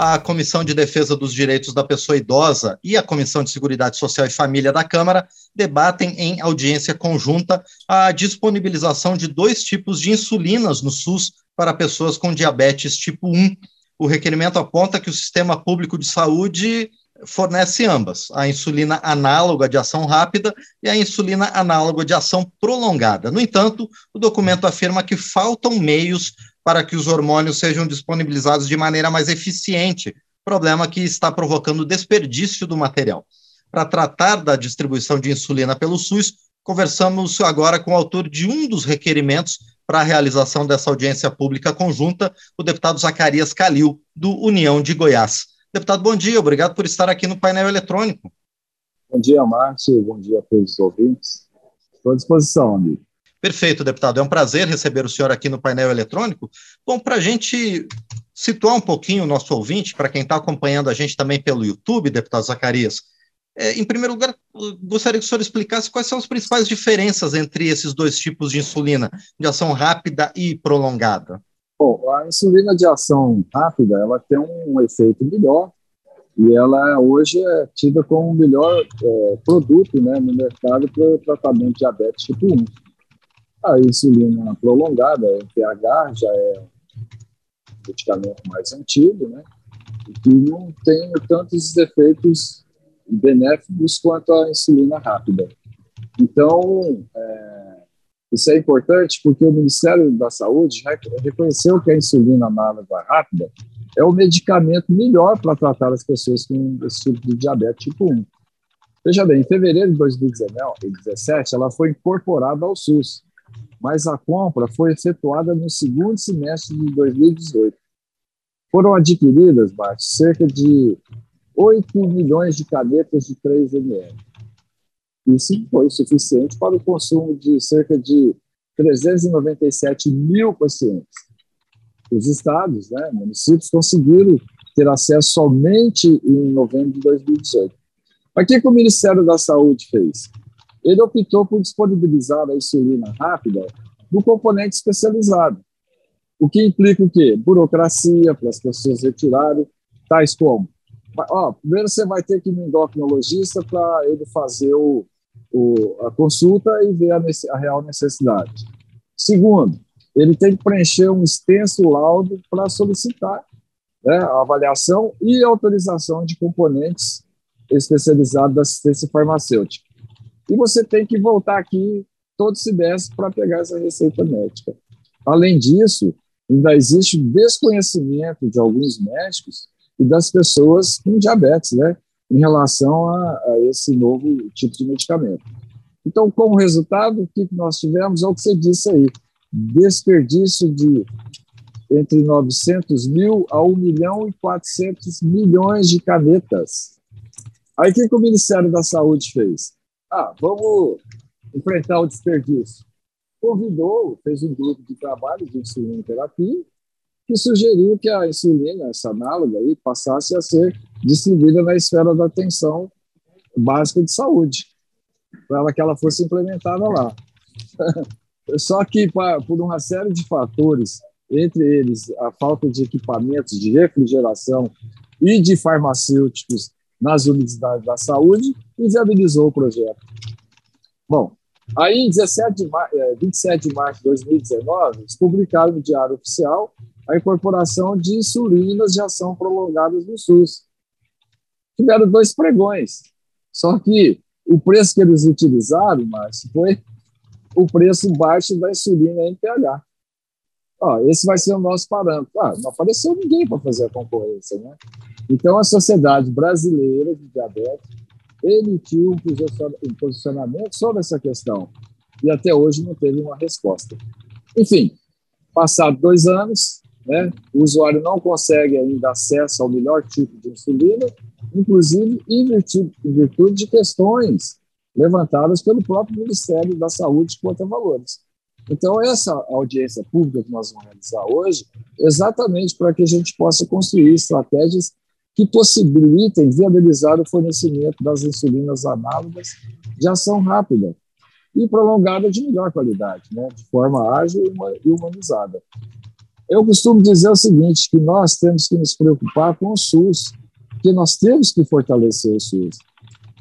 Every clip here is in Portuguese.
a Comissão de Defesa dos Direitos da Pessoa Idosa e a Comissão de Seguridade Social e Família da Câmara debatem em audiência conjunta a disponibilização de dois tipos de insulinas no SUS para pessoas com diabetes tipo 1. O requerimento aponta que o sistema público de saúde fornece ambas, a insulina análoga de ação rápida e a insulina análoga de ação prolongada. No entanto, o documento afirma que faltam meios para que os hormônios sejam disponibilizados de maneira mais eficiente, problema que está provocando desperdício do material. Para tratar da distribuição de insulina pelo SUS, conversamos agora com o autor de um dos requerimentos para a realização dessa audiência pública conjunta, o deputado Zacarias Calil, do União de Goiás. Deputado, bom dia, obrigado por estar aqui no painel eletrônico. Bom dia, Márcio, bom dia a todos os ouvintes. Estou à disposição, amigo. Perfeito, deputado. É um prazer receber o senhor aqui no painel eletrônico. Bom, para a gente situar um pouquinho o nosso ouvinte, para quem está acompanhando a gente também pelo YouTube, deputado Zacarias, é, em primeiro lugar, gostaria que o senhor explicasse quais são as principais diferenças entre esses dois tipos de insulina, de ação rápida e prolongada. Bom, a insulina de ação rápida, ela tem um efeito melhor e ela hoje é tida como o melhor é, produto né, no mercado para o tratamento de diabetes tipo 1. A insulina prolongada, o pH, já é um medicamento mais antigo, né, que não tem tantos efeitos benéficos quanto a insulina rápida. Então, é, isso é importante porque o Ministério da Saúde reconheceu que a insulina análoga rápida é o medicamento melhor para tratar as pessoas com esse tipo de diabetes tipo 1. Veja bem, em fevereiro de 2017, ela foi incorporada ao SUS, mas a compra foi efetuada no segundo semestre de 2018. Foram adquiridas, Bart, cerca de 8 milhões de canetas de 3 ml. Isso foi suficiente para o consumo de cerca de 397 mil pacientes. Os estados, né, municípios, conseguiram ter acesso somente em novembro de 2018. Mas o que, que o Ministério da Saúde fez? Ele optou por disponibilizar a insulina rápida no componente especializado, o que implica o quê? Burocracia para as pessoas retirarem, tais como Ó, primeiro você vai ter que ir no endocrinologista para ele fazer o, o, a consulta e ver a, a, real necessidade. Segundo, ele tem que preencher um extenso laudo para solicitar né, a avaliação e autorização de componentes especializados da assistência farmacêutica. E você tem que voltar aqui todo semestre para pegar essa receita médica. Além disso, ainda existe desconhecimento de alguns médicos e das pessoas com diabetes, né, em relação a, a esse novo tipo de medicamento. Então, como resultado, o que nós tivemos é o que você disse aí, desperdício de entre 900 mil a 1 milhão e 400 milhões de canetas. Aí, o que, que o Ministério da Saúde fez? Ah, vamos enfrentar o desperdício. Convidou, fez um grupo de trabalho de insulina terapia que sugeriu que a insulina, essa análoga, aí, passasse a ser distribuída na esfera da atenção básica de saúde, para que ela fosse implementada lá. Só que, por uma série de fatores, entre eles a falta de equipamentos de refrigeração e de farmacêuticos nas unidades da saúde, inviabilizou o projeto. Bom, aí, em 17 de 27 de março de 2019, eles publicaram no Diário Oficial a incorporação de insulinas de ação prolongadas no SUS. Tiveram dois pregões, só que o preço que eles utilizaram, Márcio, foi o preço baixo da insulina MPH. Ó, esse vai ser o nosso parâmetro. Ah, não apareceu ninguém para fazer a concorrência, né? Então, a Sociedade Brasileira de Diabetes emitiu um posicionamento sobre essa questão e até hoje não teve uma resposta. Enfim, passados dois anos, né? O usuário não consegue ainda acesso ao melhor tipo de insulina, inclusive em virtude, em virtude de questões levantadas pelo próprio Ministério da Saúde quanto a valores. Então, essa audiência pública que nós vamos realizar hoje, exatamente para que a gente possa construir estratégias que possibilitem viabilizar o fornecimento das insulinas análogas de ação rápida e prolongada de melhor qualidade, né, de forma ágil e humanizada. Eu costumo dizer o seguinte, que nós temos que nos preocupar com o SUS, que nós temos que fortalecer o SUS.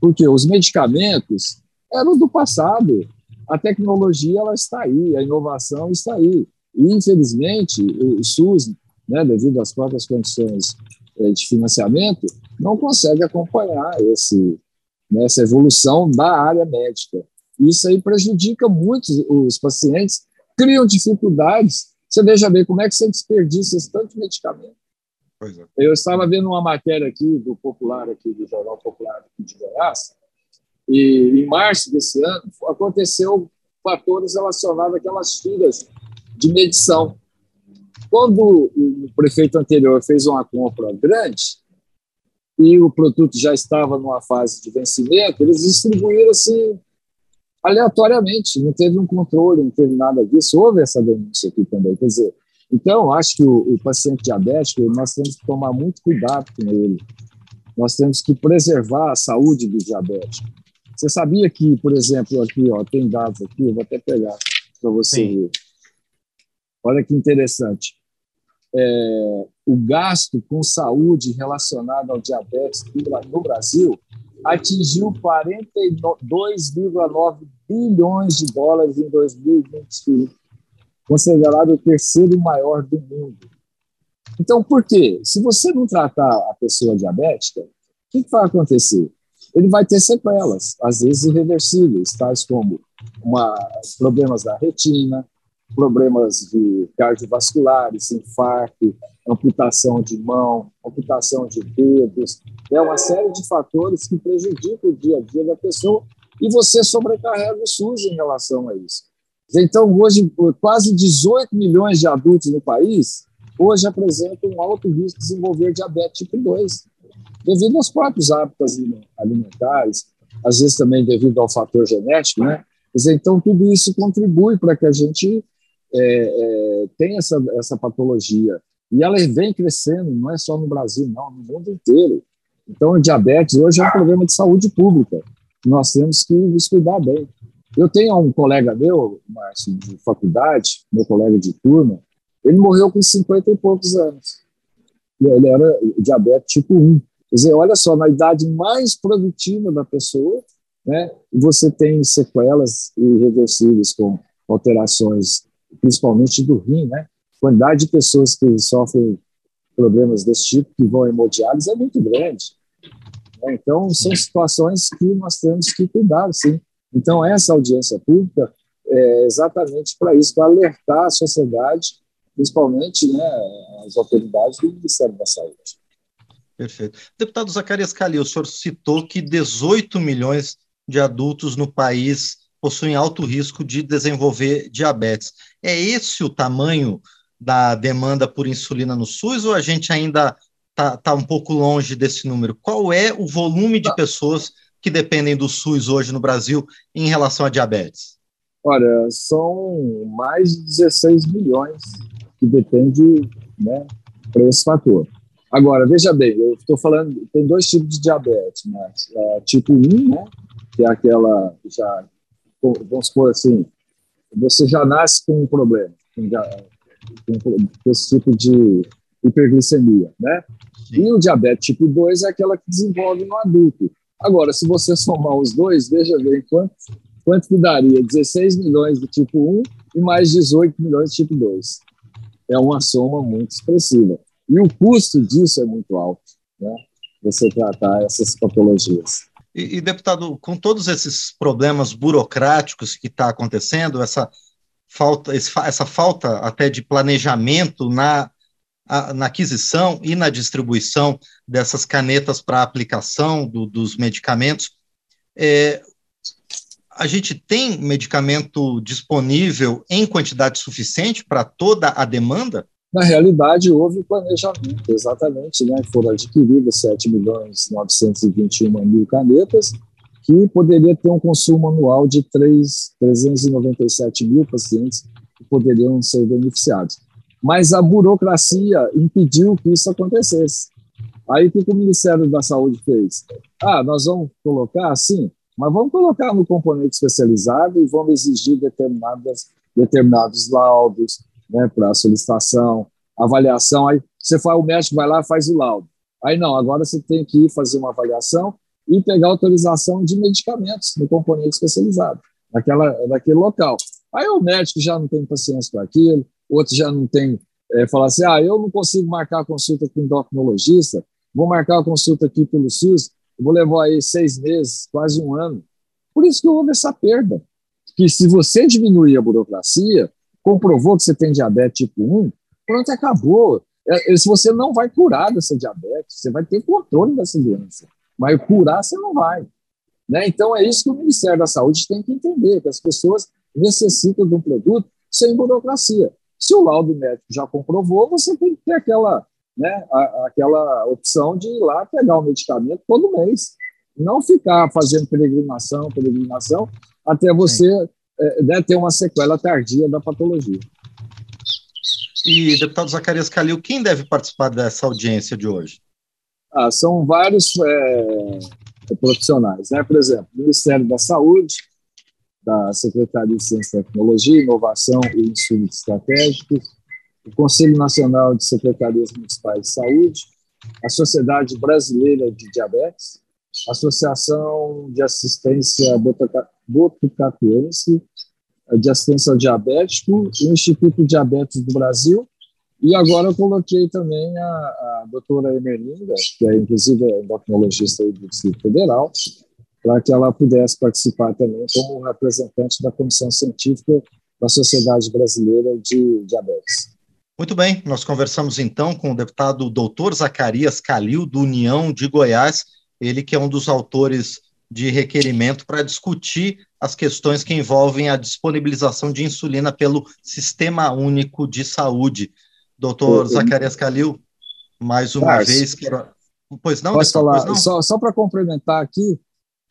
Porque os medicamentos eram do passado. A tecnologia ela está aí, a inovação está aí. E, infelizmente, o SUS, né, devido às próprias condições eh, de financiamento, não consegue acompanhar esse, né, essa evolução da área médica. Isso aí prejudica muito os pacientes, criam dificuldades. Você veja bem como é que você desperdiça esse tanto medicamento. É. Eu estava vendo uma matéria aqui do Popular, aqui do Jornal Popular de Goiás, e em março desse ano aconteceu fatores relacionados àquelas filas de medição. Quando o prefeito anterior fez uma compra grande e o produto já estava numa fase de vencimento, eles distribuíram assim aleatoriamente, não teve um controle, não teve nada disso. Houve essa denúncia aqui também. Quer dizer, então, acho que o, o paciente diabético, nós temos que tomar muito cuidado com ele. Nós temos que preservar a saúde do diabético. Você sabia que, por exemplo, aqui, ó, tem dados aqui, eu vou até pegar para você Sim. ver. Olha que interessante. É, o gasto com saúde relacionado ao diabetes no Brasil atingiu 42,9 bilhões de dólares em 2021 considerado o terceiro maior do mundo. Então, por quê? Se você não tratar a pessoa diabética, o que, vai acontecer? Ele vai ter sequelas, às vezes irreversíveis, tais como uma, problemas da retina, problemas de cardiovasculares, infarto, amputação de mão, amputação de dedos, é uma série de fatores que prejudicam o dia a dia da pessoa e você sobrecarrega o SUS em relação a isso. Então, hoje, quase 18 milhões de adultos no país hoje apresentam um alto risco de desenvolver diabetes tipo 2, devido aos próprios hábitos alimentares, às vezes também devido ao fator genético, né? Então, tudo isso contribui para que a gente é, é, tenha essa, essa patologia. E ela vem crescendo, não é só no Brasil, não, no mundo inteiro. Então, o diabetes hoje é um problema de saúde pública. Nós temos que nos cuidar bem. Eu tenho um colega meu, Márcio, de faculdade, meu colega de turma, ele morreu com 50 e poucos anos. Ele era diabetes tipo 1. Quer dizer, olha só, na idade mais produtiva da pessoa, né, você tem sequelas irreversíveis com alterações, principalmente do rim, né? Quantidade de pessoas que sofrem problemas desse tipo, que vão hemodiálise, é muito grande. Né? Então, são situações que nós temos que cuidar, sim. Então, essa audiência pública é exatamente para isso, para alertar a sociedade, principalmente né, as autoridades do Ministério da Saúde. Perfeito. Deputado Zacarias Calil, o senhor citou que 18 milhões de adultos no país possuem alto risco de desenvolver diabetes. É esse o tamanho da demanda por insulina no SUS ou a gente ainda está tá um pouco longe desse número? Qual é o volume de pessoas que dependem do SUS hoje no Brasil em relação à diabetes? Olha, são mais de 16 milhões que dependem né, para esse fator. Agora, veja bem, eu estou falando, tem dois tipos de diabetes, né? É, tipo 1, né, que é aquela, já, vamos supor assim, você já nasce com um problema, com esse tipo de hiperglicemia, né? E o diabetes tipo 2 é aquela que desenvolve no adulto. Agora, se você somar os dois, veja bem quanto, quanto que daria 16 milhões do tipo 1 e mais 18 milhões do tipo 2. É uma soma muito expressiva. E o custo disso é muito alto, né? Você tratar essas patologias. E, e deputado, com todos esses problemas burocráticos que está acontecendo, essa falta, essa falta até de planejamento na na aquisição e na distribuição dessas canetas para aplicação do, dos medicamentos. É, a gente tem medicamento disponível em quantidade suficiente para toda a demanda? Na realidade, houve planejamento, exatamente, né? Foram adquiridas 7 milhões 921 mil canetas, que poderia ter um consumo anual de 3, 397 mil pacientes que poderiam ser beneficiados mas a burocracia impediu que isso acontecesse. Aí o que o Ministério da Saúde fez? Ah, nós vamos colocar assim, mas vamos colocar no componente especializado e vamos exigir determinadas, determinados laudos né, para solicitação, avaliação, aí você faz, o médico vai lá faz o laudo. Aí não, agora você tem que ir fazer uma avaliação e pegar autorização de medicamentos no componente especializado, naquela, naquele local. Aí o médico já não tem paciência para aquilo, outro já não tem, é, fala assim, ah, eu não consigo marcar a consulta com o endocrinologista, vou marcar a consulta aqui pelo SUS, vou levar aí seis meses, quase um ano. Por isso que houve essa perda. Que se você diminuir a burocracia, comprovou que você tem diabetes tipo 1, pronto, acabou. É, se você não vai curar dessa diabetes, você vai ter controle dessa doença. Mas curar você não vai. Né? Então é isso que o Ministério da Saúde tem que entender, que as pessoas necessitam de um produto sem burocracia. Se o laudo médico já comprovou, você tem que ter aquela, né, aquela opção de ir lá pegar o medicamento todo mês. Não ficar fazendo peregrinação, peregrinação, até você é, né, ter uma sequela tardia da patologia. E, deputado Zacarias Calil, quem deve participar dessa audiência de hoje? Ah, são vários é, profissionais, né? Por exemplo, Ministério da Saúde, da Secretaria de Ciência e Tecnologia, Inovação e Estudos Estratégicos, o Conselho Nacional de Secretarias Municipais de Saúde, a Sociedade Brasileira de Diabetes, Associação de Assistência Botucatuense de Assistência ao Diabético, o Instituto Diabetes do Brasil, e agora eu coloquei também a, a doutora Emerlinda, que é inclusive é endocrinologista do Distrito Federal, para que ela pudesse participar também como representante da Comissão Científica da Sociedade Brasileira de Diabetes. Muito bem, nós conversamos então com o deputado doutor Zacarias Calil, do União de Goiás, ele que é um dos autores de requerimento para discutir as questões que envolvem a disponibilização de insulina pelo Sistema Único de Saúde. Doutor Zacarias Calil, mais uma vez, quero... Pois não, Posso falar, não? só, só para complementar aqui,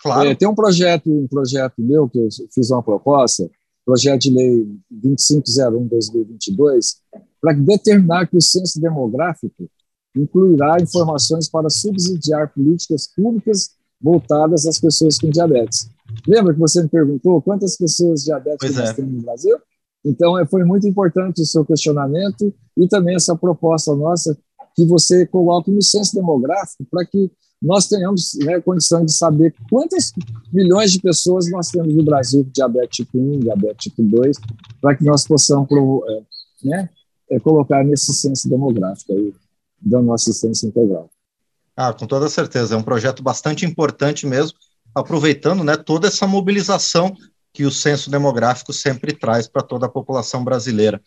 claro. É, tem um projeto, um projeto meu que eu fiz uma proposta, projeto de lei 2501-2022, para determinar que o censo demográfico incluirá informações para subsidiar políticas públicas voltadas às pessoas com diabetes. Lembra que você me perguntou quantas pessoas diabéticas nós é. temos no Brasil? Então, é, foi muito importante o seu questionamento e também essa proposta nossa que você coloque no censo demográfico para que nós tenhamos né, condição de saber quantas milhões de pessoas nós temos no Brasil com diabetes tipo 1, diabetes tipo 2, para que nós possamos é, né, é, colocar nesse censo demográfico aí, dando assistência integral. Ah, com toda certeza, é um projeto bastante importante mesmo, aproveitando né, toda essa mobilização que o censo demográfico sempre traz para toda a população brasileira.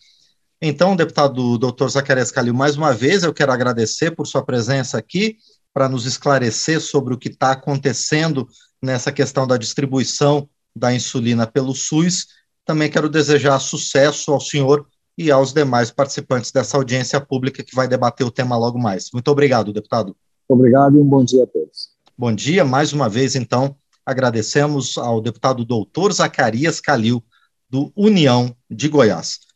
Então, deputado doutor Zacarias Calil, mais uma vez eu quero agradecer por sua presença aqui para nos esclarecer sobre o que está acontecendo nessa questão da distribuição da insulina pelo SUS. Também quero desejar sucesso ao senhor e aos demais participantes dessa audiência pública que vai debater o tema logo mais. Muito obrigado, deputado. Obrigado e um bom dia a todos. Bom dia, mais uma vez, então, agradecemos ao deputado doutor Zacarias Calil, do União de Goiás.